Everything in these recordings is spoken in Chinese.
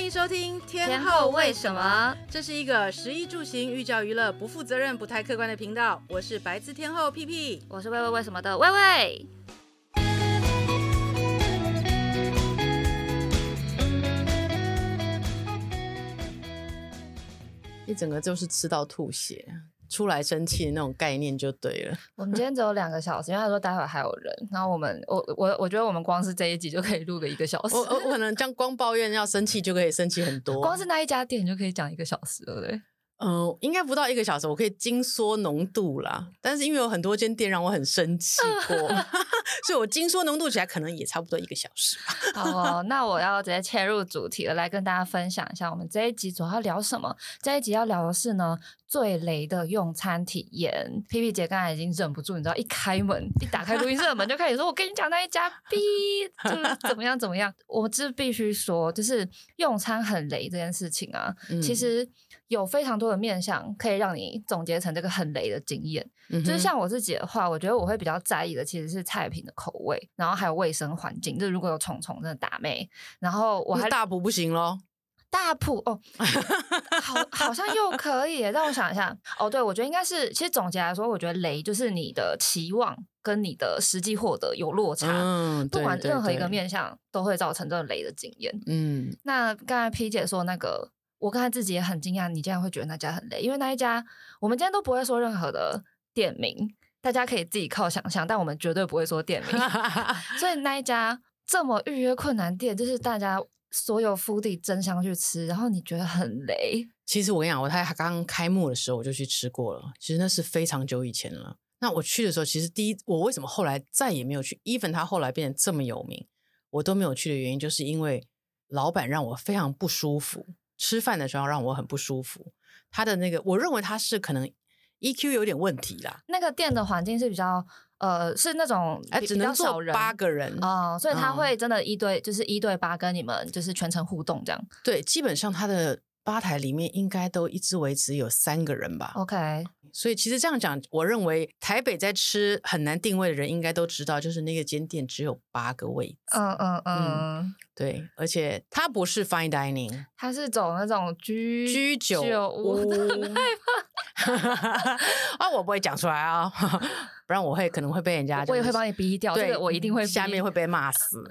欢迎收听天天后为什么？这是一个食衣住行、寓教于乐、不负责任、不太客观的频道。我是白字天后屁屁，我是喂喂为什么的喂喂。一整个就是吃到吐血。出来生气的那种概念就对了。我们今天只有两个小时，因为他说待会还有人。然后我们，我我我觉得我们光是这一集就可以录个一个小时。我我可能这样光抱怨要生气就可以生气很多。光是那一家店就可以讲一个小时了，对。嗯、呃，应该不到一个小时，我可以精缩浓度啦。但是因为有很多间店让我很生气过，所以我精缩浓度起来可能也差不多一个小时吧。好、哦，那我要直接切入主题了，来跟大家分享一下我们这一集主要聊什么。这一集要聊的是呢，最雷的用餐体验。皮皮姐刚才已经忍不住，你知道，一开门，一打开录音室的门就开始说：“我跟你讲那一家 B 就是怎么样怎么样。”我这必须说，就是用餐很雷这件事情啊，嗯、其实。有非常多的面向可以让你总结成这个很雷的经验，嗯、就是像我自己的话，我觉得我会比较在意的其实是菜品的口味，然后还有卫生环境。就是如果有虫虫，真的打妹。然后我还大补不行咯，大埔哦，好，好像又可以。让我想一下，哦，对，我觉得应该是，其实总结来说，我觉得雷就是你的期望跟你的实际获得有落差，嗯，不管任何一个面向都会造成这个雷的经验。嗯，那刚才 P 姐说那个。我刚才自己也很惊讶，你竟然会觉得那家很雷，因为那一家我们今天都不会说任何的店名，大家可以自己靠想象，但我们绝对不会说店名。所以那一家这么预约困难店，就是大家所有 foodie 争相去吃，然后你觉得很雷。其实我跟你讲，我他刚开幕的时候我就去吃过了，其实那是非常久以前了。那我去的时候，其实第一我为什么后来再也没有去？even 他后来变得这么有名，我都没有去的原因，就是因为老板让我非常不舒服。吃饭的时候让我很不舒服，他的那个，我认为他是可能 EQ 有点问题啦。那个店的环境是比较，呃，是那种哎，只能坐八个人哦，所以他会真的一对，嗯、就是一对八跟你们就是全程互动这样。对，基本上他的吧台里面应该都一直维持有三个人吧。OK。所以其实这样讲，我认为台北在吃很难定位的人应该都知道，就是那个间店只有八个位置。嗯嗯嗯，嗯，对，而且它不是 fine dining，它是走那种居居酒屋。啊，我不会讲出来啊，不然我会可能会被人家，我也会帮你逼掉。对，我一定会下面会被骂死。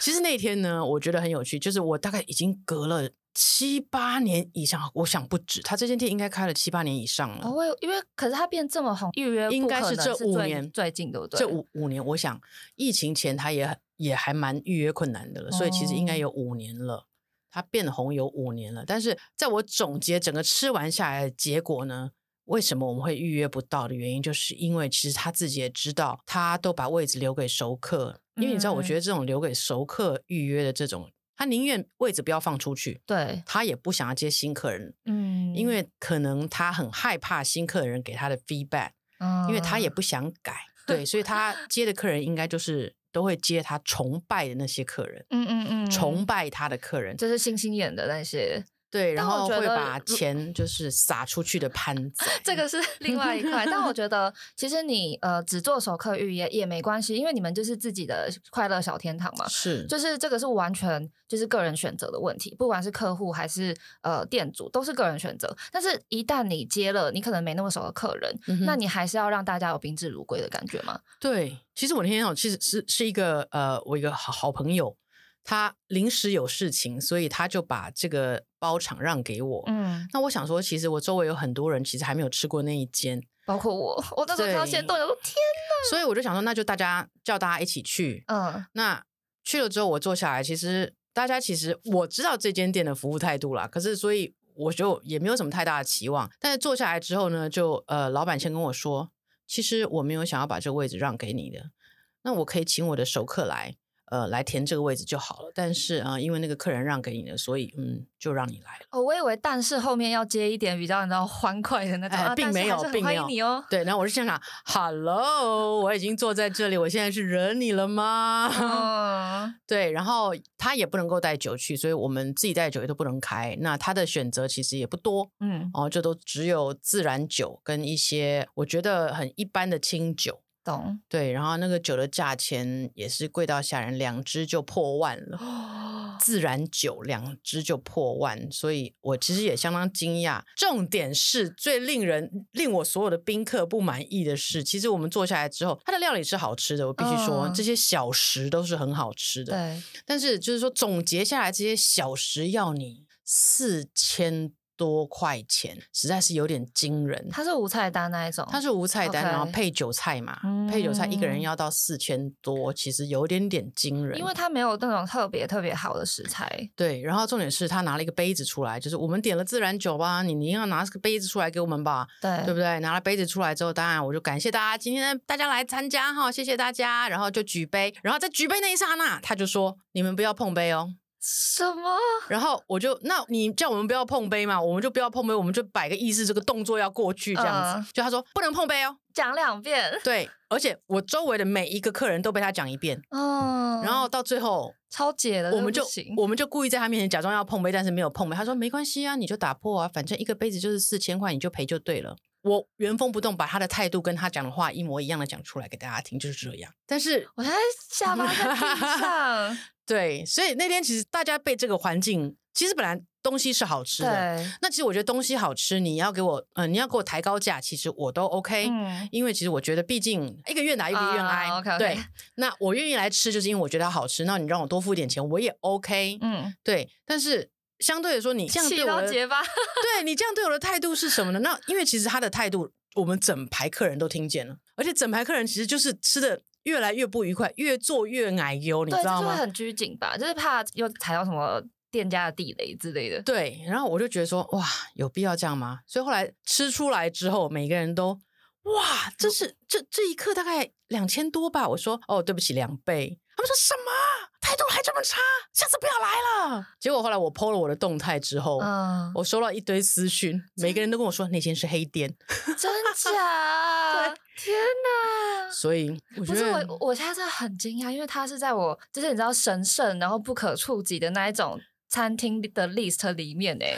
其实那天呢，我觉得很有趣，就是我大概已经隔了。七八年以上，我想不止。他这间店应该开了七八年以上了。哦，因为可是他变这么红，预约应该是这五年最近对不对？这五五年，我想疫情前他也也还蛮预约困难的了，所以其实应该有五年了。他变红有五年了，但是在我总结整个吃完下来的结果呢，为什么我们会预约不到的原因，就是因为其实他自己也知道，他都把位置留给熟客，因为你知道，我觉得这种留给熟客预约的这种。他宁愿位置不要放出去，对，他也不想要接新客人，嗯，因为可能他很害怕新客人给他的 feedback，嗯，因为他也不想改，对，所以他接的客人应该就是都会接他崇拜的那些客人，嗯嗯嗯，崇拜他的客人，就是星星眼的那些。对，然后会把钱就是撒出去的盘子，这个是另外一块。但我觉得，其实你呃只做熟客预约也没关系，因为你们就是自己的快乐小天堂嘛。是，就是这个是完全就是个人选择的问题，不管是客户还是呃店主，都是个人选择。但是一旦你接了你可能没那么熟的客人，嗯、那你还是要让大家有宾至如归的感觉吗？对，其实我那天哦，其实是是一个呃，我一个好好朋友。他临时有事情，所以他就把这个包场让给我。嗯，那我想说，其实我周围有很多人其实还没有吃过那一间，包括我。我那时候看到现动，我说天哪！所以我就想说，那就大家叫大家一起去。嗯，那去了之后，我坐下来，其实大家其实我知道这间店的服务态度啦，可是所以我就也没有什么太大的期望。但是坐下来之后呢，就呃，老板先跟我说，其实我没有想要把这个位置让给你的，那我可以请我的熟客来。呃，来填这个位置就好了。但是啊、呃，因为那个客人让给你了，所以嗯，就让你来了。哦，我以为但是后面要接一点比较你知道欢快的那种，哎、并没有，并没有。欢迎你哦。对，然后我是想想，Hello，我已经坐在这里，我现在是惹你了吗？嗯、对，然后他也不能够带酒去，所以我们自己带酒也都不能开。那他的选择其实也不多，嗯，哦，就都只有自然酒跟一些我觉得很一般的清酒。懂对，然后那个酒的价钱也是贵到吓人，两支就破万了。自然酒两支就破万，所以我其实也相当惊讶。重点是最令人令我所有的宾客不满意的是，其实我们坐下来之后，它的料理是好吃的，我必须说、嗯、这些小食都是很好吃的。对，但是就是说总结下来，这些小食要你四千多块钱，实在是有点惊人。它是无菜单那一种，它是无菜单.然后配酒菜嘛，嗯、配酒菜一个人要到四千多，其实有点点惊人。因为它没有那种特别特别好的食材。对，然后重点是他拿了一个杯子出来，就是我们点了自然酒吧，你你要拿这个杯子出来给我们吧，对，对不对？拿了杯子出来之后，当然我就感谢大家今天大家来参加哈，谢谢大家，然后就举杯，然后在举杯那一刹那，他就说你们不要碰杯哦。什么？然后我就，那你叫我们不要碰杯嘛，我们就不要碰杯，我们就摆个意思，这个动作要过去这样子。呃、就他说不能碰杯哦，讲两遍。对，而且我周围的每一个客人都被他讲一遍。嗯，然后到最后超解了，我们就我们就故意在他面前假装要碰杯，但是没有碰杯。他说没关系啊，你就打破啊，反正一个杯子就是四千块，你就赔就对了。我原封不动把他的态度跟他讲的话一模一样的讲出来给大家听，就是这样。但是我在下巴在地上。对，所以那天其实大家被这个环境，其实本来东西是好吃的。对那其实我觉得东西好吃，你要给我，嗯、呃，你要给我抬高价，其实我都 OK。嗯。因为其实我觉得，毕竟一个愿打一个愿挨。Uh, okay, okay. 对。那我愿意来吃，就是因为我觉得它好吃。那你让我多付一点钱，我也 OK。嗯。对。但是相对来说，你这样对我的，对你这样对我的态度是什么呢？那因为其实他的态度，我们整排客人都听见了，而且整排客人其实就是吃的。越来越不愉快，越做越矮油，你知道吗？就是很拘谨吧，就是怕又踩到什么店家的地雷之类的。对，然后我就觉得说，哇，有必要这样吗？所以后来吃出来之后，每个人都，哇，这是这这一刻大概两千多吧？我说，哦，对不起，两倍。他们说什么？态度还这么差？下次不要来了。结果后来我 PO 了我的动态之后，嗯，我收到一堆私讯，每个人都跟我说那间是黑店，真假？对天哪！所以我觉得不是我，我现在真的很惊讶，因为他是在我就是你知道神圣然后不可触及的那一种餐厅的 list 里面哎，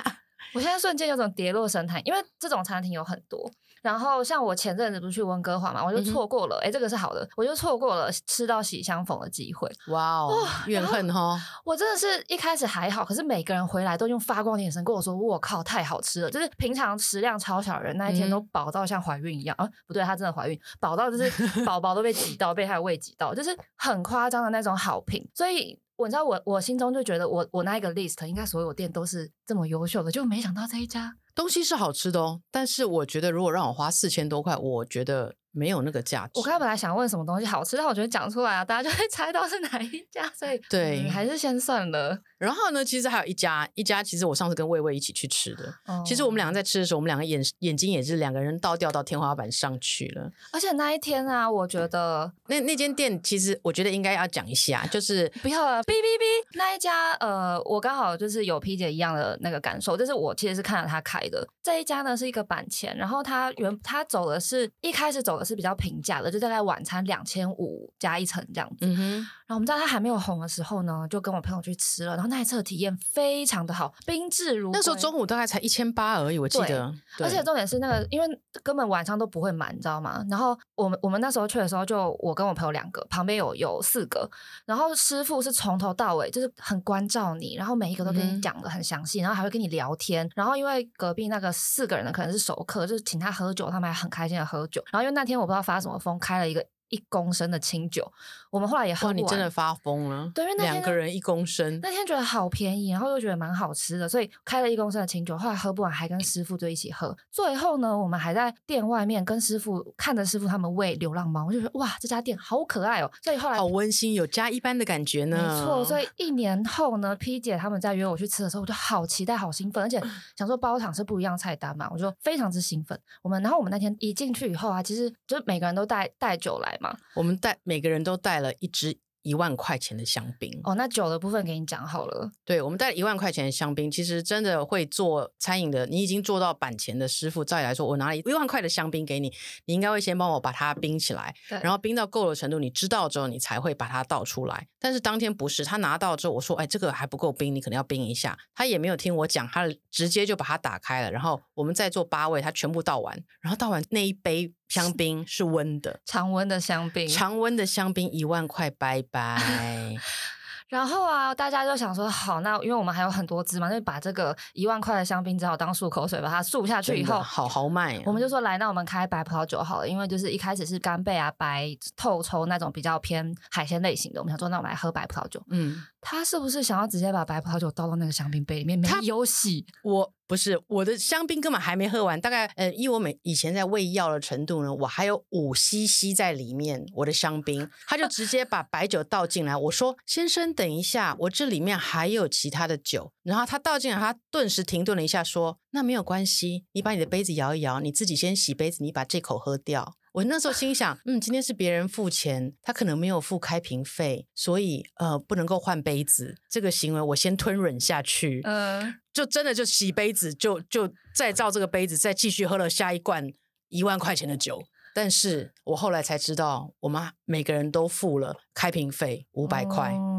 我现在瞬间有种跌落神坛，因为这种餐厅有很多。然后像我前阵子不是去温哥华嘛，我就错过了，哎、嗯哼，这个是好的，我就错过了吃到喜相逢的机会。哇哦，怨恨哈！我真的是一开始还好，可是每个人回来都用发光的眼神跟我说：“我靠，太好吃了！”就是平常食量超小的人，那一天都饱到像怀孕一样、嗯、啊！不对，她真的怀孕，饱到就是 宝宝都被挤到，被她的胃挤到，就是很夸张的那种好评。所以我知道我我心中就觉得我我那一个 list 应该所有店都是这么优秀的，就没想到这一家。东西是好吃的哦，但是我觉得如果让我花四千多块，我觉得没有那个价值。我刚才本来想问什么东西好吃，但我觉得讲出来啊，大家就会猜到是哪一家，所以对、嗯，还是先算了。然后呢，其实还有一家，一家其实我上次跟魏魏一起去吃的。哦、其实我们两个在吃的时候，我们两个眼眼睛也是两个人倒吊到天花板上去了。而且那一天啊，我觉得那那间店其实我觉得应该要讲一下，就是不要了，哔哔哔，那一家呃，我刚好就是有 P 姐一样的那个感受，就是我其实是看到他开的这一家呢，是一个板前，然后他原他走的是一开始走的是比较平价的，就大概晚餐两千五加一层这样子。嗯哼。然后我们在他还没有红的时候呢，就跟我朋友去吃了，然后那一次的体验非常的好，宾至如。那时候中午大概才一千八而已，我记得。而且重点是那个，因为根本晚上都不会满，你知道吗？然后我们我们那时候去的时候，就我跟我朋友两个，旁边有有四个，然后师傅是从头到尾就是很关照你，然后每一个都跟你讲的很详细，嗯、然后还会跟你聊天。然后因为隔壁那个四个人的，可能是。熟客就是请他喝酒，他们还很开心的喝酒。然后因为那天我不知道发什么疯，开了一个。一公升的清酒，我们后来也喝不完。你真的发疯了？对，因为那两个人一公升，那天觉得好便宜，然后又觉得蛮好吃的，所以开了一公升的清酒。后来喝不完，还跟师傅就一起喝。最后呢，我们还在店外面跟师傅看着师傅他们喂流浪猫，我就觉得哇，这家店好可爱哦。所以后来好温馨，有家一般的感觉呢。没错，所以一年后呢，P 姐他们在约我去吃的时候，我就好期待，好兴奋，而且 想说包场是不一样菜单嘛，我就非常之兴奋。我们然后我们那天一进去以后啊，其实就每个人都带带酒来嘛，我们带。每个人都带了一支一万块钱的香槟哦，那酒的部分给你讲好了。对，我们带了一万块钱的香槟，其实真的会做餐饮的，你已经做到板前的师傅，照理来说，我拿了一万块的香槟给你，你应该会先帮我把它冰起来，然后冰到够的程度，你知道之后，你才会把它倒出来。但是当天不是，他拿到之后，我说，哎，这个还不够冰，你可能要冰一下。他也没有听我讲，他直接就把它打开了，然后我们再做八位，他全部倒完，然后倒完那一杯。香槟是温的，常温的香槟，常温的香槟一万块，拜拜。然后啊，大家就想说，好，那因为我们还有很多支嘛，就把这个一万块的香槟只好当漱口水，把它漱下去以后，好豪迈、啊。我们就说，来，那我们开白葡萄酒好了，因为就是一开始是干贝啊、白透抽那种比较偏海鲜类型的，我们想说，那我们来喝白葡萄酒。嗯。他是不是想要直接把白葡萄酒倒到那个香槟杯里面？没有洗，我不是我的香槟根本还没喝完，大概呃，以我每以前在喂药的程度呢，我还有五 CC 在里面，我的香槟，他就直接把白酒倒进来。我说：“先生，等一下，我这里面还有其他的酒。”然后他倒进来，他顿时停顿了一下，说：“那没有关系，你把你的杯子摇一摇，你自己先洗杯子，你把这口喝掉。”我那时候心想，嗯，今天是别人付钱，他可能没有付开瓶费，所以呃，不能够换杯子。这个行为我先吞忍下去，嗯，就真的就洗杯子，就就再照这个杯子再继续喝了下一罐一万块钱的酒。但是我后来才知道，我们每个人都付了开瓶费五百块。嗯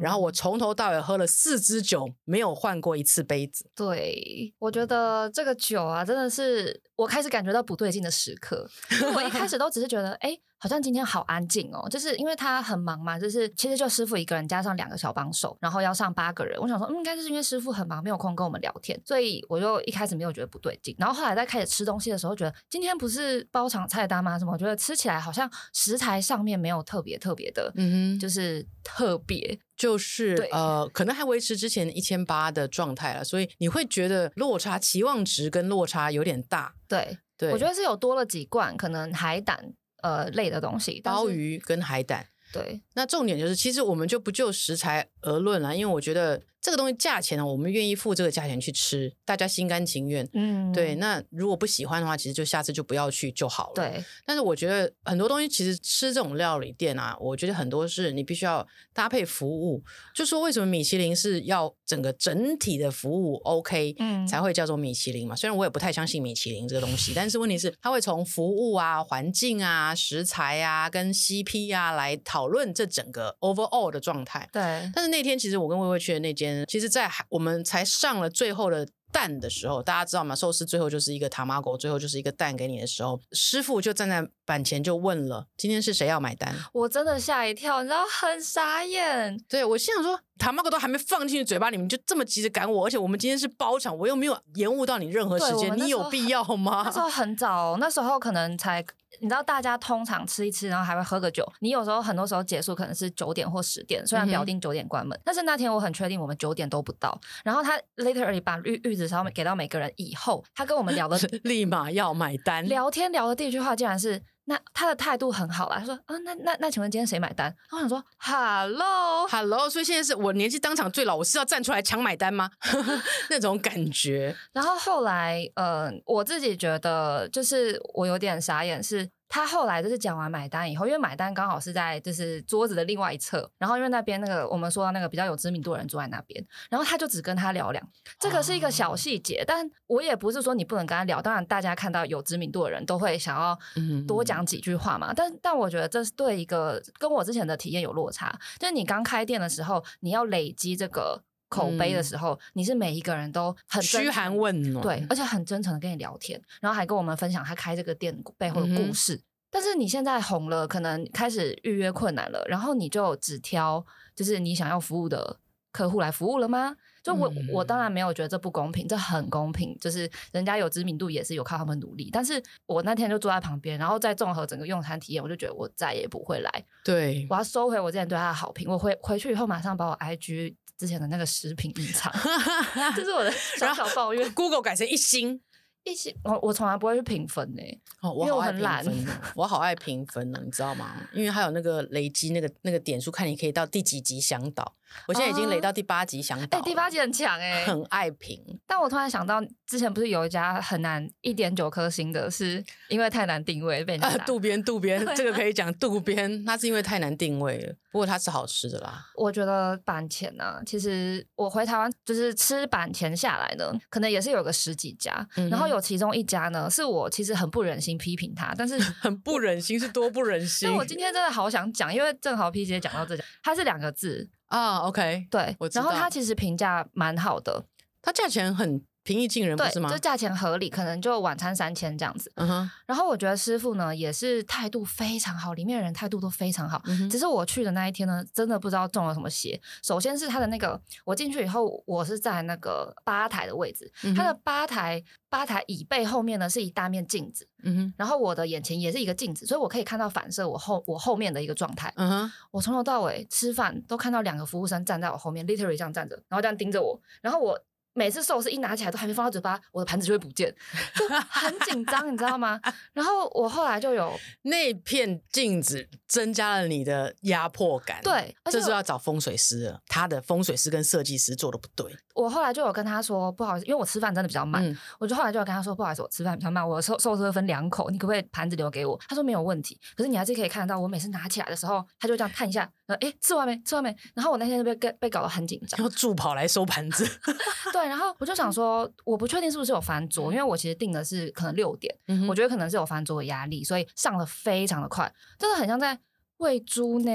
然后我从头到尾喝了四支酒，没有换过一次杯子。对，我觉得这个酒啊，真的是我开始感觉到不对劲的时刻。我一开始都只是觉得，哎。好像今天好安静哦，就是因为他很忙嘛，就是其实就师傅一个人加上两个小帮手，然后要上八个人。我想说，嗯，应该就是因为师傅很忙，没有空跟我们聊天，所以我就一开始没有觉得不对劲。然后后来在开始吃东西的时候，觉得今天不是包场菜单吗？什么？我觉得吃起来好像食材上面没有特别特别的，嗯哼，就是特别，就是呃，可能还维持之前一千八的状态了，所以你会觉得落差期望值跟落差有点大。对，对，我觉得是有多了几罐，可能海胆。呃，类的东西，鲍鱼跟海胆。对，那重点就是，其实我们就不就食材而论了，因为我觉得。这个东西价钱呢，我们愿意付这个价钱去吃，大家心甘情愿。嗯，对。那如果不喜欢的话，其实就下次就不要去就好了。对。但是我觉得很多东西其实吃这种料理店啊，我觉得很多是你必须要搭配服务。就说为什么米其林是要整个整体的服务 OK，嗯，才会叫做米其林嘛？虽然我也不太相信米其林这个东西，但是问题是它会从服务啊、环境啊、食材啊、跟 CP 啊来讨论这整个 overall 的状态。对。但是那天其实我跟薇薇去的那间。其实，在我们才上了最后的蛋的时候，大家知道吗？寿司最后就是一个塔玛狗，最后就是一个蛋给你的时候，师傅就站在板前就问了：“今天是谁要买单？”我真的吓一跳，你知道，很傻眼。对，我心想说，塔玛狗都还没放进去嘴巴里面，就这么急着赶我，而且我们今天是包场，我又没有延误到你任何时间，你有必要吗？那时候很早，那时候可能才。你知道大家通常吃一吃，然后还会喝个酒。你有时候很多时候结束可能是九点或十点，虽然表定九点关门，嗯、但是那天我很确定我们九点都不到。然后他 literally 把玉玉子烧给到每个人以后，他跟我们聊的 立马要买单，聊天聊的第一句话竟然是。那他的态度很好啦，他说啊，那那那，请问今天谁买单？然后我想说，Hello，Hello，所以现在是我年纪当场最老，我是要站出来抢买单吗？那种感觉。然后后来，呃，我自己觉得就是我有点傻眼是。他后来就是讲完买单以后，因为买单刚好是在就是桌子的另外一侧，然后因为那边那个我们说到那个比较有知名度的人坐在那边，然后他就只跟他聊两，这个是一个小细节，哦、但我也不是说你不能跟他聊，当然大家看到有知名度的人都会想要多讲几句话嘛，嗯、但但我觉得这是对一个跟我之前的体验有落差，就是你刚开店的时候，你要累积这个。口碑的时候，嗯、你是每一个人都很嘘寒问暖，对，而且很真诚的跟你聊天，然后还跟我们分享他开这个店背后的故事。嗯、但是你现在红了，可能开始预约困难了，然后你就只挑就是你想要服务的客户来服务了吗？就我、嗯、我当然没有觉得这不公平，这很公平，就是人家有知名度也是有靠他们努力。但是我那天就坐在旁边，然后再综合整个用餐体验，我就觉得我再也不会来。对，我要收回我之前对他的好评。我回回去以后马上把我 IG。之前的那个食品隐藏，这是我的小小抱怨。Google 改成一星，一星，我我从来不会去评分呢，哦，我好爱评分，我好爱评分呢，你知道吗？因为还有那个累积那个那个点数，看你可以到第几集向导。我现在已经累到第八集向导，哎，第八集很强哎，很爱评。但我突然想到，之前不是有一家很难一点九颗星的，是因为太难定位被。渡边渡边，这个可以讲渡边，它是因为太难定位了。不过它是好吃的啦。我觉得板前呢，其实我回台湾就是吃板前下来呢，可能也是有个十几家，然后有其中一家呢，是我其实很不忍心批评他，但是 很不忍心是多不忍心。但我今天真的好想讲，因为正好 P 姐讲到这家，它是两个字。啊，OK，对，我知道。然后它其实评价蛮好的，它价钱很平易近人，不是吗？就价钱合理，可能就晚餐三千这样子。嗯哼。然后我觉得师傅呢也是态度非常好，里面的人态度都非常好。嗯哼。只是我去的那一天呢，真的不知道中了什么邪。首先是他的那个，我进去以后，我是在那个吧台的位置，嗯、他的吧台吧台椅背后面呢是一大面镜子。嗯哼。然后我的眼前也是一个镜子，所以我可以看到反射我后我后面的一个状态。嗯哼。我从头到尾吃饭都看到两个服务生站在我后面，literally 这样站着，然后这样盯着我，然后我。每次寿司一拿起来都还没放到嘴巴，我的盘子就会不见，就很紧张，你知道吗？然后我后来就有 那片镜子增加了你的压迫感，对，这是要找风水师了，他的风水师跟设计师做的不对。我后来就有跟他说不好意思，因为我吃饭真的比较慢，嗯、我就后来就有跟他说不好意思，我吃饭比较慢，我寿寿司会分两口，你可不可以盘子留给我？他说没有问题，可是你还是可以看得到，我每次拿起来的时候，他就这样看一下，然后哎，吃完没？吃完没？然后我那天就被被搞得很紧张，要助跑来收盘子，对，然后我就想说。我不确定是不是有翻桌，因为我其实定的是可能六点，嗯、我觉得可能是有翻桌的压力，所以上的非常的快，真的很像在喂猪呢。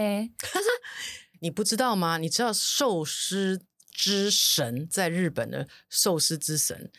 但是 你不知道吗？你知道寿司之神在日本的寿司之神，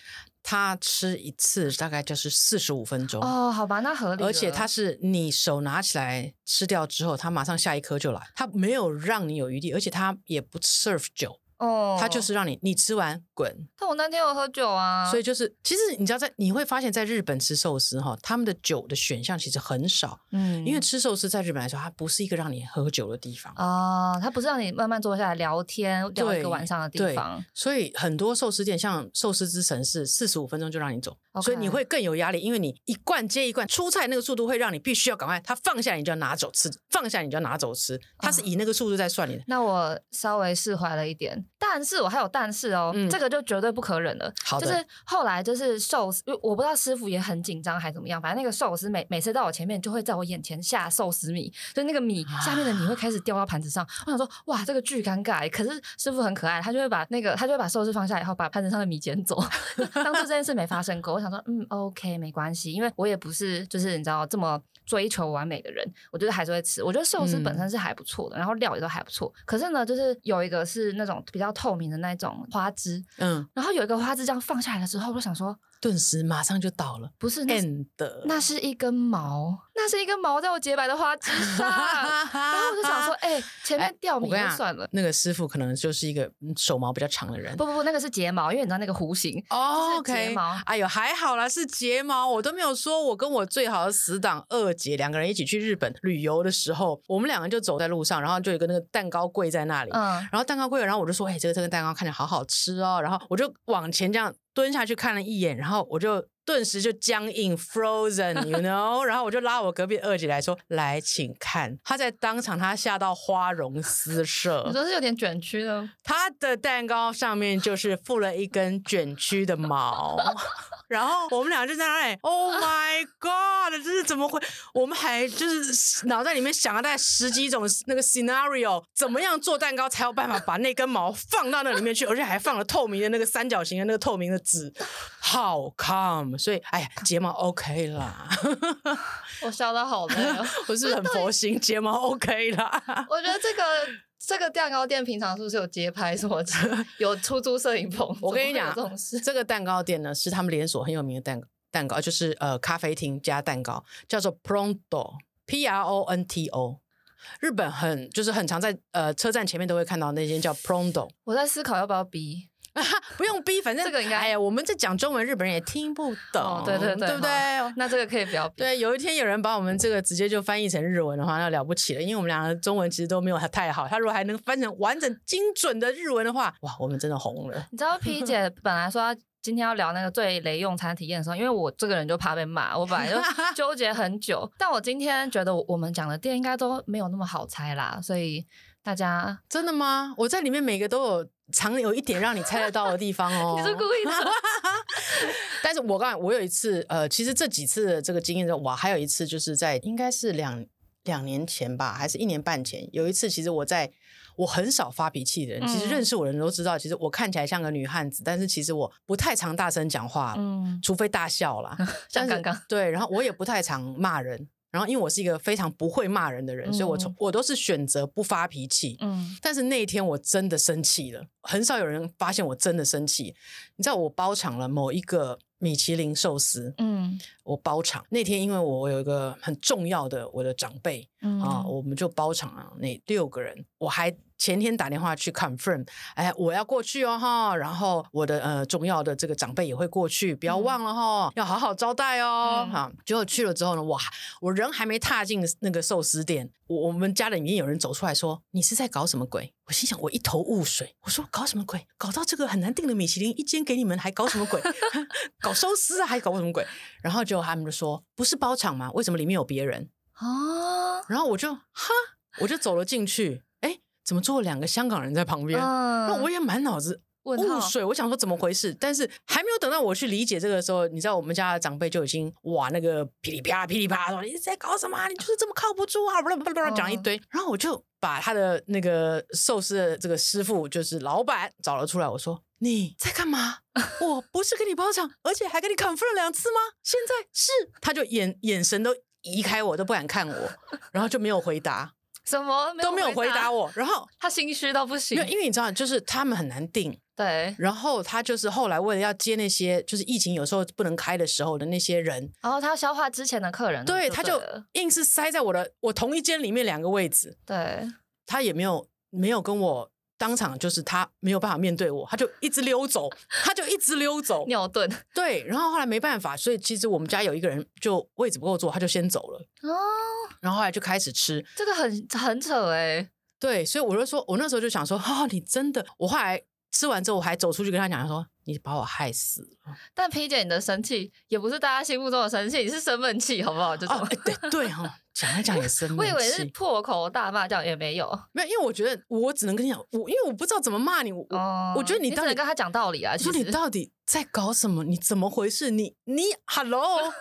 他吃一次大概就是四十五分钟哦，好吧，那合理。而且他是你手拿起来吃掉之后，他马上下一颗就来，他没有让你有余地，而且他也不 serve 酒。哦，他就是让你你吃完滚。但我那天有喝酒啊，所以就是其实你知道在你会发现在日本吃寿司哈，他们的酒的选项其实很少。嗯，因为吃寿司在日本来说，它不是一个让你喝酒的地方啊，它不是让你慢慢坐下来聊天聊一个晚上的地方。所以很多寿司店像寿司之神是四十五分钟就让你走，Okay. 所以你会更有压力，因为你一罐接一罐出菜那个速度会让你必须要赶快，他放下你就要拿走吃，放下你就要拿走吃，他是以那个速度在算你的。那我稍微释怀了一点。但是我还有但是哦，嗯、这个就绝对不可忍了。好的，就是后来就是寿司，我不知道师傅也很紧张还是怎么样，反正那个寿司每每次到我前面就会在我眼前下寿司米，就那个米下面的米会开始掉到盘子上。啊、我想说哇，这个巨尴尬。可是师傅很可爱，他就会把那个他就会把寿司放下以后，把盘子上的米捡走，当做这件事没发生过。我想说嗯，OK，没关系，因为我也不是就是你知道这么追求完美的人，我觉得还是会吃。我觉得寿司本身是还不错的，嗯、然后料也都还不错。可是呢，就是有一个是那种比较透明的那种花枝，嗯，然后有一个花枝这样放下来的时候，我就想说，顿时马上就倒了，不是那，end 那是一根毛。那是一根毛在我洁白的花枝上，然后我就想说，哎、欸，前面掉米就算了。那个师傅可能就是一个手毛比较长的人。不不不，那个是睫毛，因为你知道那个弧形哦。OK，睫毛。哎呦，还好啦，是睫毛。我都没有说，我跟我最好的死党二姐两个人一起去日本旅游的时候，我们两个就走在路上，然后就有一个那个蛋糕柜在那里，嗯，然后蛋糕柜，然后我就说，哎、欸，这个这个蛋糕看起来好好吃哦，然后我就往前这样蹲下去看了一眼，然后我就。顿时就僵硬，frozen，you know，然后我就拉我隔壁二姐来说：“来，请看。”她在当场，她吓到花容失色。你说是有点卷曲的？她的蛋糕上面就是附了一根卷曲的毛。然后我们俩就在那里，Oh my God，这是怎么会？我们还就是脑袋里面想了大概十几种那个 scenario，怎么样做蛋糕才有办法把那根毛放到那里面去，而且还放了透明的那个三角形的那个透明的纸，How come？所以，哎呀，睫毛 OK 啦。我笑得好累哦，不是很佛心，睫毛 OK 啦。我觉得这个。这个蛋糕店平常是不是有街拍什么的？有出租摄影棚？我跟你讲，这个蛋糕店呢是他们连锁很有名的蛋蛋糕，就是呃咖啡厅加蛋糕，叫做 Pronto，P R O N T O。日本很就是很常在呃车站前面都会看到那间叫 Pronto。我在思考要不要逼。不用逼，反正这个应该。哎呀，我们在讲中文，日本人也听不懂，哦、对对对，对不对？那这个可以不要逼。对，有一天有人把我们这个直接就翻译成日文的话，那了不起了，因为我们两个中文其实都没有太好。他如果还能翻成完整精准的日文的话，哇，我们真的红了。你知道 P 姐本来说今天要聊那个最雷用餐体验的时候，因为我这个人就怕被骂，我本来就 纠结很久。但我今天觉得我们讲的店应该都没有那么好猜啦，所以大家 真的吗？我在里面每个都有。常有一点让你猜得到的地方哦，你是故意的。但是我刚才我有一次，呃，其实这几次的这个经验中，我还有一次就是在应该是两两年前吧，还是一年半前，有一次，其实我在我很少发脾气的人，嗯、其实认识我的人都知道，其实我看起来像个女汉子，但是其实我不太常大声讲话，嗯，除非大笑啦，像刚刚对，然后我也不太常骂人。然后因为我是一个非常不会骂人的人，嗯、所以我从我都是选择不发脾气。嗯，但是那一天我真的生气了，很少有人发现我真的生气。你知道我包场了某一个米其林寿司，嗯，我包场那天，因为我有一个很重要的我的长辈，嗯、啊，我们就包场了那六个人，我还。前天打电话去 confirm，哎，我要过去哦哈，然后我的呃重要的这个长辈也会过去，不要忘了哈，嗯、要好好招待哦哈。结果去了之后呢，哇，我人还没踏进那个寿司店，我我们家里面有人走出来说：“你是在搞什么鬼？”我心想，我一头雾水，我说：“搞什么鬼？搞到这个很难订的米其林一间给你们，还搞什么鬼？搞寿司啊，还搞什么鬼？”然后结果他们就说：“不是包场吗？为什么里面有别人？”哦，然后我就哈，我就走了进去。怎么坐了两个香港人在旁边？那、嗯、我也满脑子雾水。我想说怎么回事，但是还没有等到我去理解这个的时候，你知道我们家的长辈就已经哇那个噼里啪啦噼里啪啦说你在搞什么？你就是这么靠不住啊！不啦不啦不啦讲一堆。嗯、然后我就把他的那个寿司的这个师傅，就是老板找了出来。我说你在干嘛？我不是给你包场，而且还给你 confirm 了两次吗？现在是？他就眼眼神都移开我，都不敢看我，然后就没有回答。什么没都没有回答我，然后他心虚到不行。因为你知道，就是他们很难定。对。然后他就是后来为了要接那些就是疫情有时候不能开的时候的那些人，然后他要消化之前的客人，对，他就硬是塞在我的我同一间里面两个位置。对。他也没有没有跟我当场，就是他没有办法面对我，他就一直溜走，他就一直溜走。尿遁。对。然后后来没办法，所以其实我们家有一个人就位置不够坐，他就先走了。哦。然后后来就开始吃，这个很很扯哎。对，所以我就说，我那时候就想说，哈、哦，你真的。我后来吃完之后，我还走出去跟他讲，他说，你把我害死了。但 P 姐，你的生气也不是大家心目中的生气，你是生闷气，好不好？就这种。哦、对对哈、哦，讲来讲也生。我以为是破口大骂，这样也没有。没有，因为我觉得我只能跟你讲，我因为我不知道怎么骂你。我、哦、我觉得你只能跟他讲道理啊。说你到底在搞什么？你怎么回事？你你 Hello。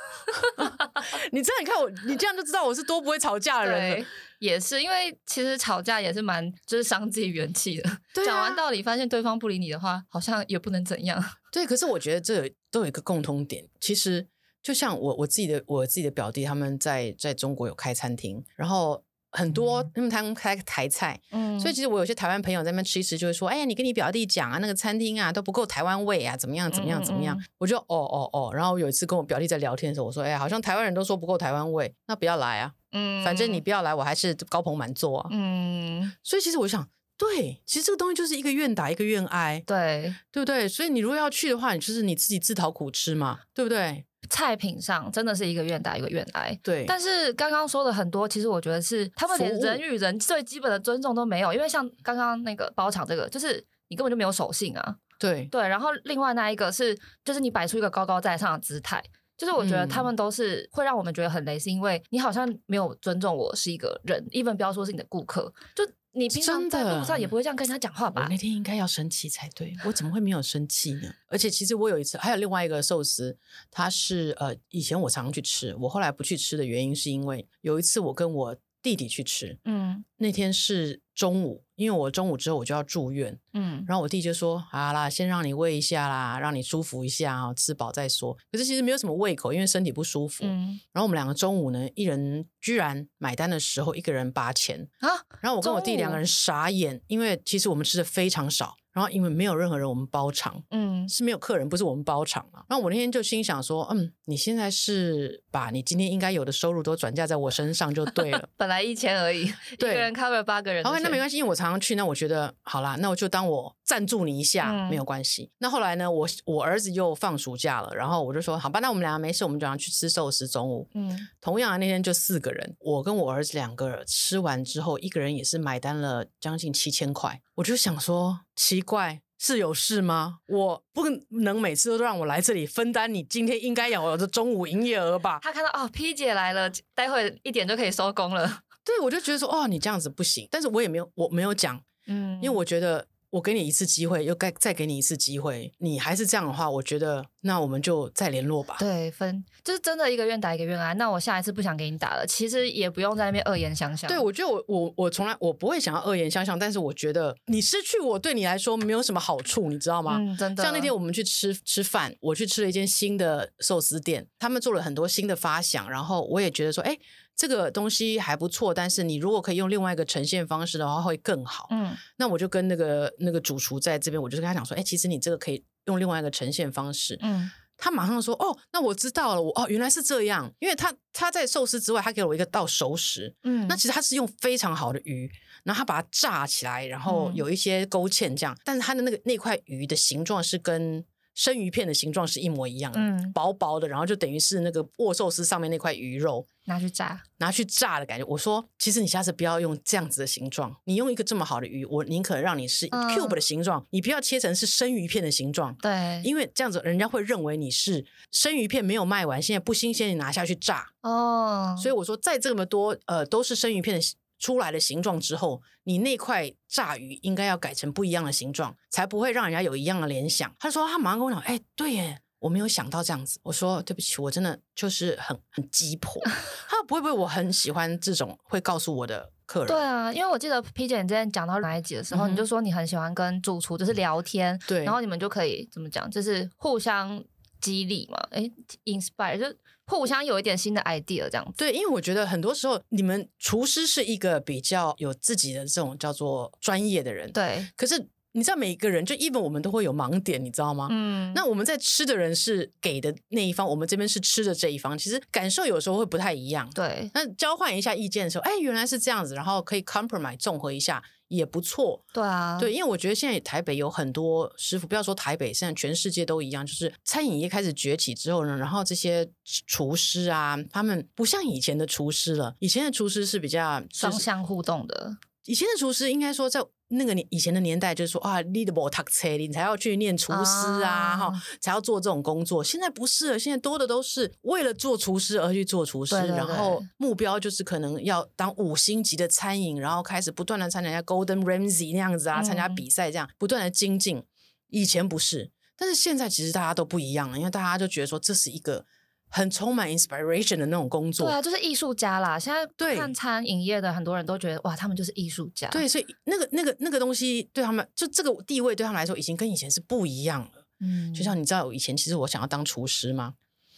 你这样你看我，你这样就知道我是多不会吵架的人了。也是因为其实吵架也是蛮就是伤自己元气的。讲完道理，发现对方不理你的话，好像也不能怎样。对，可是我觉得这都有一个共通点。其实就像我我自己的我自己的表弟，他们在在中国有开餐厅，然后。很多，因为他们开台菜，嗯，所以其实我有些台湾朋友在那边吃一吃，就会说，哎呀，你跟你表弟讲啊，那个餐厅啊都不够台湾味啊，怎么样怎么样怎么样？嗯嗯、我就哦哦哦，然后有一次跟我表弟在聊天的时候，我说，哎呀，好像台湾人都说不够台湾味，那不要来啊，嗯，反正你不要来，我还是高朋满座啊，嗯，所以其实我想，对，其实这个东西就是一个愿打一个愿挨，对，对不对？所以你如果要去的话，你就是你自己自讨苦吃嘛，对不对？菜品上真的是一个愿打一个愿挨，对。但是刚刚说的很多，其实我觉得是他们连人与人最基本的尊重都没有，因为像刚刚那个包场这个，就是你根本就没有守信啊。对对。然后另外那一个是，就是你摆出一个高高在上的姿态，就是我觉得他们都是会让我们觉得很雷，是因为你好像没有尊重我是一个人，even 不要说是你的顾客，就。你平常在路上也不会这样跟他讲话吧？我那天应该要生气才对，我怎么会没有生气呢？而且其实我有一次还有另外一个寿司，它是呃以前我常常去吃，我后来不去吃的原因是因为有一次我跟我弟弟去吃，嗯，那天是中午。因为我中午之后我就要住院，嗯，然后我弟就说：“好啦，先让你喂一下啦，让你舒服一下啊，吃饱再说。”可是其实没有什么胃口，因为身体不舒服。嗯，然后我们两个中午呢，一人居然买单的时候一个人八千啊，然后我跟我弟两个人傻眼，因为其实我们吃的非常少。然后因为没有任何人，我们包场，嗯，是没有客人，不是我们包场啊。然后我那天就心想说，嗯，你现在是把你今天应该有的收入都转嫁在我身上就对了。本来一千而已，对，一个人 cover 八个人。OK，那没关系，因为我常常去，那我觉得好啦，那我就当我赞助你一下，嗯、没有关系。那后来呢，我我儿子又放暑假了，然后我就说，好吧，那我们两个没事，我们就要去吃寿司中午。嗯，同样的那天就四个人，我跟我儿子两个人吃完之后，一个人也是买单了将近七千块。我就想说，奇怪。是有事吗？我不能每次都让我来这里分担你今天应该有的中午营业额吧？他看到哦，P 姐来了，待会一点就可以收工了。对，我就觉得说，哦，你这样子不行。但是我也没有，我没有讲，嗯，因为我觉得。我给你一次机会，又该再给你一次机会，你还是这样的话，我觉得那我们就再联络吧。对，分就是真的一个愿打一个愿挨。那我下一次不想给你打了，其实也不用在那边恶言相向。对，我觉得我我我从来我不会想要恶言相向，但是我觉得你失去我对你来说没有什么好处，你知道吗？嗯，真的。像那天我们去吃吃饭，我去吃了一间新的寿司店，他们做了很多新的发想，然后我也觉得说，哎。这个东西还不错，但是你如果可以用另外一个呈现方式的话，会更好。嗯，那我就跟那个那个主厨在这边，我就跟他讲说，哎，其实你这个可以用另外一个呈现方式。嗯，他马上说，哦，那我知道了，我哦原来是这样，因为他他在寿司之外，他给了我一个到熟食。嗯，那其实他是用非常好的鱼，然后他把它炸起来，然后有一些勾芡这样，嗯、但是他的那个那块鱼的形状是跟。生鱼片的形状是一模一样的，嗯，薄薄的，然后就等于是那个握寿司上面那块鱼肉拿去炸，拿去炸的感觉。我说，其实你下次不要用这样子的形状，你用一个这么好的鱼，我宁可让你是 cube 的形状，嗯，你不要切成是生鱼片的形状。对，因为这样子人家会认为你是生鱼片没有卖完，现在不新鲜，你拿下去炸。哦，所以我说，在这么多呃都是生鱼片的。出来的形状之后，你那块炸鱼应该要改成不一样的形状，才不会让人家有一样的联想。他说他马上跟我讲，哎、欸，对耶，我没有想到这样子。我说对不起，我真的就是很很鸡婆。他说不会不会，我很喜欢这种会告诉我的客人。对啊，因为我记得 P 姐你之前讲到哪一集的时候，嗯、你就说你很喜欢跟主厨就是聊天，对，然后你们就可以怎么讲，就是互相激励嘛，哎，inspire 就。互相有一点新的 idea，这样子。对，因为我觉得很多时候你们厨师是一个比较有自己的这种叫做专业的人。对。可是你知道，每一个人就 even 我们都会有盲点，你知道吗？嗯。那我们在吃的人是给的那一方，我们这边是吃的这一方，其实感受有时候会不太一样。对。那交换一下意见的时候，哎，原来是这样子，然后可以 compromise 综合一下。也不错，对啊，对，因为我觉得现在台北有很多师傅，不要说台北，现在全世界都一样，就是餐饮业开始崛起之后呢，然后这些厨师啊，他们不像以前的厨师了，以前的厨师是比较双向互动的，以前的厨师应该说在。那个年以前的年代就是说啊，leadable tax 你才要去念厨师啊，哈、啊，才要做这种工作。现在不是了，现在多的都是为了做厨师而去做厨师，对对对，然后目标就是可能要当五星级的餐饮，然后开始不断的参加下 Golden Ramsay 那样子啊，参加比赛这样，不断的精进。以前不是，但是现在其实大家都不一样了，因为大家就觉得说这是一个。很充满 inspiration 的那种工作，对啊，就是艺术家啦。现在看餐饮业的很多人都觉得，哇，他们就是艺术家。对，所以那个、那个、那个东西对他们，就这个地位对他们来说，已经跟以前是不一样了。嗯，就像你知道，以前其实我想要当厨师吗？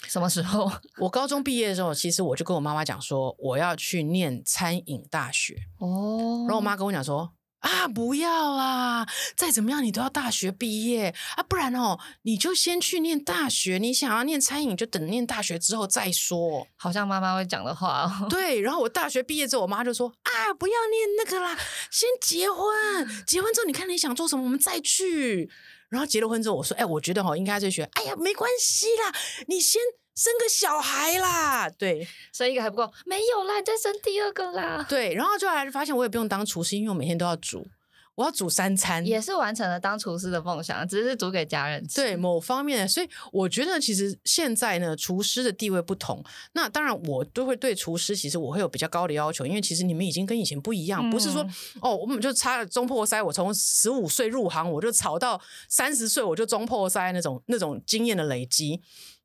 什么时候？我高中毕业的时候，其实我就跟我妈妈讲说，我要去念餐饮大学。哦，然后我妈跟我讲说。啊，不要啦！再怎么样，你都要大学毕业啊，不然哦，你就先去念大学。你想要念餐饮，就等念大学之后再说。好像妈妈会讲的话哦。对，然后我大学毕业之后，我妈就说：“啊，不要念那个啦，先结婚。结婚之后，你看你想做什么，我们再去。”然后结了婚之后，我说：“哎，我觉得哦，应该再学。哎呀，没关系啦，你先。”生个小孩啦，对，生一个还不够，没有啦，再生第二个啦。对，然后就来发现我也不用当厨师，因为我每天都要煮，我要煮三餐，也是完成了当厨师的梦想，只是煮给家人吃。对，某方面，所以我觉得其实现在呢，厨师的地位不同。那当然，我都会对厨师，其实我会有比较高的要求，因为其实你们已经跟以前不一样，嗯、不是说哦，我们就差了中破塞，我从十五岁入行，我就炒到三十岁，我就中破塞那种那种经验的累积。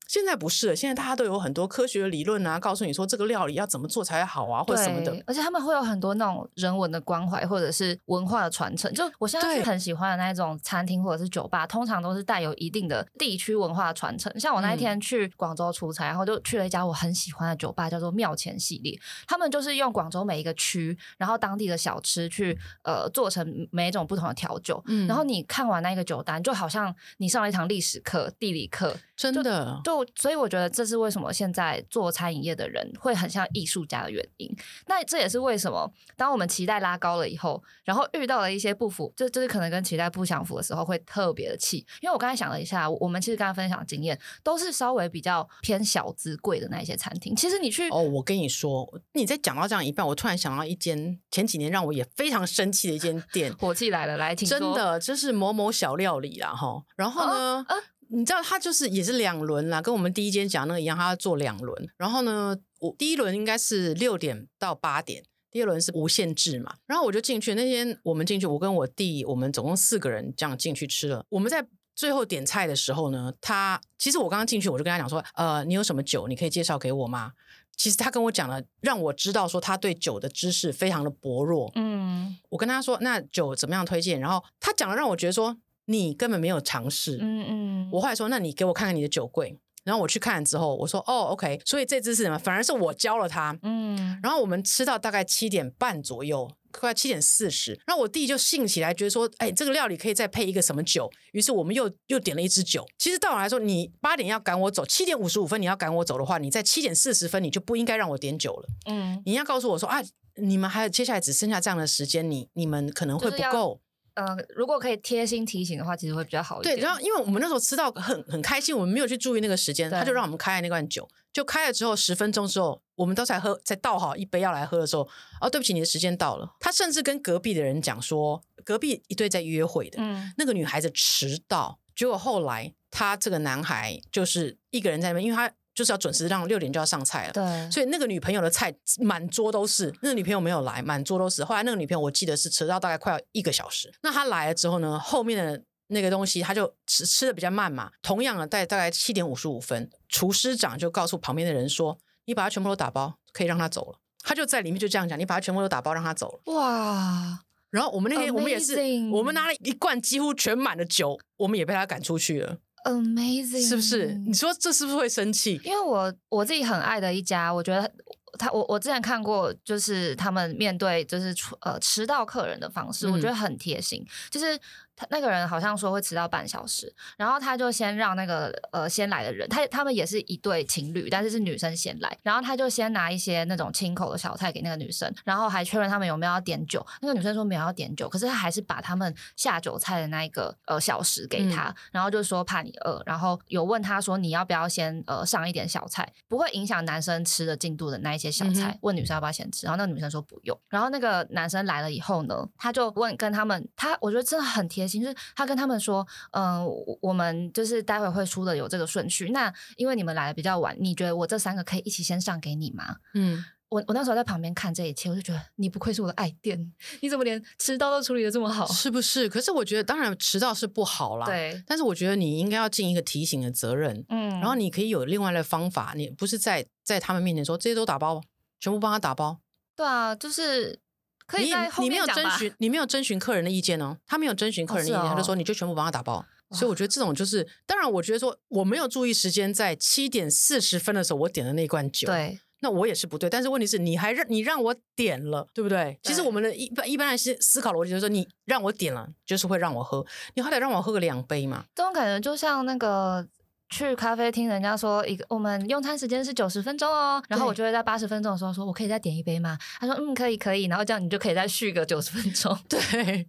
现在不是了，现在大家都有很多科学的理论啊，告诉你说这个料理要怎么做才好啊，或者什么的。而且他们会有很多那种人文的关怀，或者是文化的传承。就我现在是很喜欢的那种餐厅或者是酒吧，通常都是带有一定的地区文化传承。像我那一天去广州出差，然后就去了一家我很喜欢的酒吧，叫做庙前系列。他们就是用广州每一个区，然后当地的小吃去呃做成每一种不同的调酒。嗯，然后你看完那个酒单，就好像你上了一堂历史课、地理课。真的，就，就所以我觉得这是为什么现在做餐饮业的人会很像艺术家的原因。那这也是为什么当我们期待拉高了以后，然后遇到了一些不符，就就是可能跟期待不相符的时候，会特别的气。因为我刚才想了一下，我们其实刚刚分享的经验都是稍微比较偏小资贵的那一些餐厅。其实你去哦，我跟你说，你在讲到这样一半，我突然想到一间前几年让我也非常生气的一间店，火气来了，来，请说。真的，这是某某小料理啦，哈。然后呢？哦呃你知道他就是也是两轮啦，跟我们第一间讲那个一样，他要做两轮。然后呢，我第一轮应该是六点到八点，第二轮是无限制嘛。然后我就进去那天，我们进去，我跟我弟，我们总共四个人这样进去吃了。我们在最后点菜的时候呢，他其实我刚刚进去，我就跟他讲说，呃，你有什么酒，你可以介绍给我吗？其实他跟我讲了，让我知道说他对酒的知识非常的薄弱。嗯，我跟他说，那酒怎么样推荐？然后他讲了，让我觉得说。你根本没有尝试，嗯嗯，我后来说，那你给我看看你的酒柜，然后我去看了之后，我说哦，OK，所以这只是什么？反而是我教了他。嗯，然后我们吃到大概七点半左右，快七点四十，然后我弟就兴起来，觉得说，哎，这个料理可以再配一个什么酒？于是我们又又点了一支酒。其实对我来说，你八点要赶我走，七点五十五分你要赶我走的话，你在七点四十分你就不应该让我点酒了。嗯，你要告诉我说啊。你们还有接下来只剩下这样的时间，你你们可能会不够。呃，如果可以贴心提醒的话，其实会比较好一点。对，然后因为我们那时候吃到很很开心，我们没有去注意那个时间，他就让我们开了那罐酒。就开了之后，十分钟之后，我们都才喝，才倒好一杯要来喝的时候，哦，对不起，你的时间到了。他甚至跟隔壁的人讲说，隔壁一对在约会的，嗯，那个女孩子迟到，结果后来他这个男孩就是一个人在那边，因为他。就是要准时让六点就要上菜了，对，所以那个女朋友的菜满桌都是，那个女朋友没有来，满桌都是。后来那个女朋友我记得是迟到大概快要一个小时。那她来了之后呢，后面的那个东西她就吃吃的比较慢嘛。同样的，在大概七点五十五分，厨师长就告诉旁边的人说：“你把它全部都打包，可以让他走了。”他就在里面就这样讲：“你把它全部都打包，让他走了。”哇！然后我们那天我们也是，我们拿了一罐几乎全满的酒，我们也被他赶出去了。Amazing，是不是？你说这是不是会生气？因为我我自己很爱的一家，我觉得他我我之前看过，就是他们面对就是呃迟到客人的方式，嗯、我觉得很贴心，就是。他那个人好像说会迟到半小时，然后他就先让那个呃先来的人，他他们也是一对情侣，但是是女生先来，然后他就先拿一些那种清口的小菜给那个女生，然后还确认他们有没有要点酒。那个女生说没有要点酒，可是他还是把他们下酒菜的那一个呃小时给他，嗯、然后就说怕你饿，然后有问他说你要不要先呃上一点小菜，不会影响男生吃的进度的那一些小菜，嗯、问女生要不要先吃，然后那个女生说不用，然后那个男生来了以后呢，他就问跟他们，他我觉得真的很贴。其实他跟他们说，嗯、呃，我们就是待会会出的有这个顺序。那因为你们来的比较晚，你觉得我这三个可以一起先上给你吗？嗯，我我那时候在旁边看这一切，我就觉得你不愧是我的爱店，你怎么连迟到都处理的这么好？是不是？可是我觉得，当然迟到是不好啦。对，但是我觉得你应该要尽一个提醒的责任。嗯，然后你可以有另外的方法，你不是在在他们面前说这些都打包，全部帮他打包。对啊，就是。可以在后面。你，你没有征询，你没有征询客人的意见哦。他没有征询客人的意见，哦哦、他就说你就全部帮他打包。所以我觉得这种就是，当然我觉得说我没有注意时间，在七点四十分的时候我点的那罐酒，对，那我也是不对。但是问题是你还让你让我点了，对不对？对其实我们的一般一般的思思考逻辑就是说，你让我点了，就是会让我喝，你还得让我喝个两杯嘛。这种感觉就像那个。去咖啡厅，人家说一个我们用餐时间是九十分钟哦，然后我就会在八十分钟的时候说，我可以再点一杯吗？他说嗯，可以可以，然后这样你就可以再续个九十分钟。对，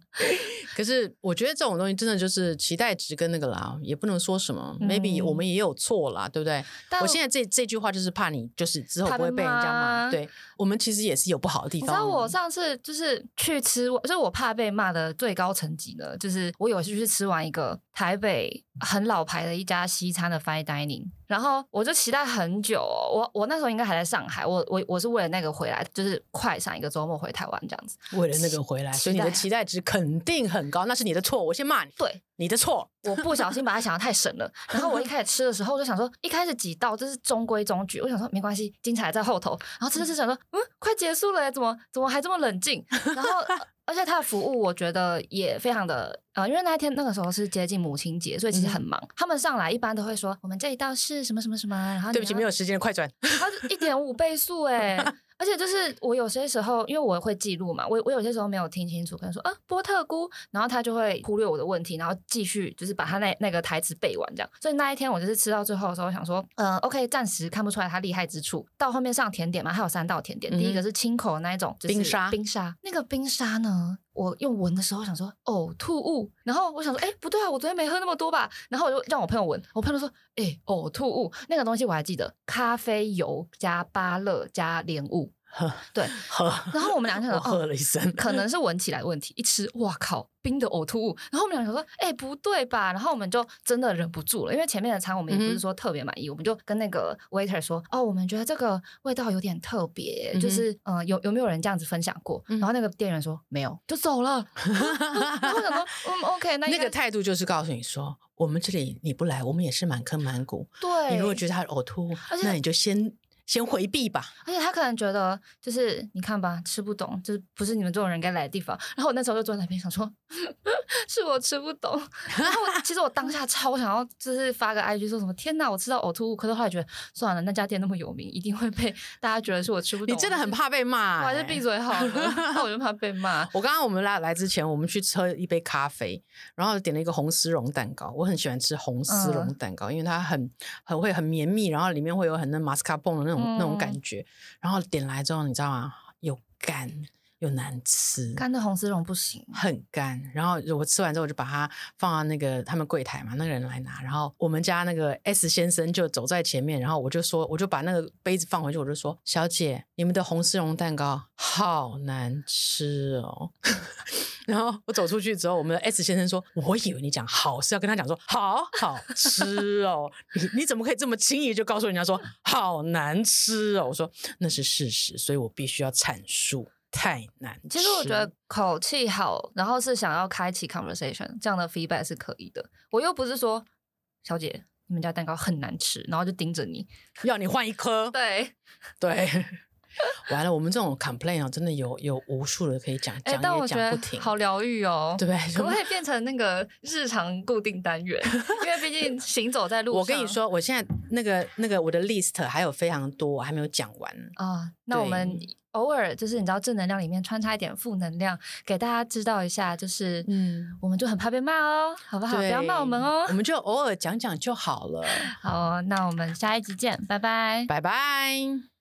可是我觉得这种东西真的就是期待值跟那个啦，也不能说什么、嗯、，maybe 我们也有错啦，对不对？但我现在这这句话就是怕你就是之后不会被人家骂。对，我们其实也是有不好的地方。你知道我上次就是去吃，就是我怕被骂的最高层级呢，就是我有一次去吃完一个台北很老牌的一家西餐的 fine dining。然后我就期待很久，哦，我我那时候应该还在上海，我我我是为了那个回来，就是快上一个周末回台湾这样子。为了那个回来，所以你的期待值肯定很高，那是你的错，我先骂你。对，你的错，我不小心把它想的太神了。然后我一开始吃的时候，我就想说，一开始几道这是中规中矩，我想说没关系，精彩在后头。然后吃吃吃，想说，嗯，快结束了，怎么怎么还这么冷静？然后。而且他的服务我觉得也非常的呃，因为那一天那个时候是接近母亲节，所以其实很忙。嗯、他们上来一般都会说，我们这一道是什么什么什么，然后对不起没有时间快转，它是一点五倍速哎。而且就是我有些时候，因为我会记录嘛，我我有些时候没有听清楚，可能说啊波特菇，然后他就会忽略我的问题，然后继续就是把他那那个台词背完这样。所以那一天我就是吃到最后的时候，想说，嗯，OK，暂时看不出来他厉害之处。到后面上甜点嘛，还有三道甜点，嗯、第一个是清口的那一种，就是冰沙，冰沙。那个冰沙呢，我用闻的时候想说呕吐物，然后我想说，哎，不对啊，我昨天没喝那么多吧？然后我就让我朋友闻，我朋友说，哎，呕吐物，那个东西我还记得，咖啡油加芭乐加莲雾。喝 对喝，然后我们两个人喝了一声，哦，可能是 闻起来的问题。一吃，哇靠，冰的呕吐物。然后我们两个说，哎，不对吧？然后我们就真的忍不住了，因为前面的餐我们也不是说特别满意，嗯、我们就跟那个 waiter 说，哦，我们觉得这个味道有点特别，嗯、就是嗯、呃，有有没有人这样子分享过？嗯、然后那个店员说没有，就走了。然后我想说，嗯，OK，那那个态度就是告诉你说，我们这里你不来，我们也是满坑满谷。对，你如果觉得他呕吐，且那你就先。先回避吧，而且他可能觉得就是你看吧，吃不懂，就是不是你们这种人该来的地方。然后我那时候就坐在那边想说，是我吃不懂。然后其实我当下超想要，就是发个 IG 说什么天哪，我吃到呕吐物。可是后来觉得算了，那家店那么有名，一定会被大家觉得是我吃不懂。你真的很怕被骂、欸，我还是闭嘴好了。那我就怕被骂。我刚刚我们来来之前，我们去喝一杯咖啡，然后点了一个红丝绒蛋糕。我很喜欢吃红丝绒蛋糕，嗯、因为它很很会很绵密，然后里面会有很多马斯卡彭的那种、嗯、那种感觉。然后点来之后，你知道吗？又干又难吃，干的红丝绒不行，很干。然后我吃完之后，我就把它放到那个他们柜台嘛，那个人来拿。然后我们家那个 S 先生就走在前面，然后我就说，我就把那个杯子放回去，我就说：“小姐，你们的红丝绒蛋糕好难吃哦。”然后我走出去之后，我们的 S 先生说：“我以为你讲好是要跟他讲说好好吃哦，你你怎么可以这么轻易就告诉人家说好难吃哦？”我说：“那是事实，所以我必须要阐述。”太难。其实我觉得口气好，然后是想要开启 conversation，这样的 feedback 是可以的。我又不是说，小姐，你们家蛋糕很难吃，然后就盯着你，要你换一颗。对 对，完了，我们这种 complain 啊，真的有有无数的可以讲，讲、欸、也讲不停，好疗愈哦，对不对？可不可以变成那个日常固定单元？因为毕竟行走在路上。我跟你说，我现在那个那个我的 list 还有非常多，我还没有讲完啊、哦。那我们。偶尔就是你知道正能量里面穿插一点负能量，给大家知道一下，就是嗯，我们就很怕被骂哦，好不好？不要骂我们哦，我们就偶尔讲讲就好了。好，那我们下一集见，拜拜，拜拜。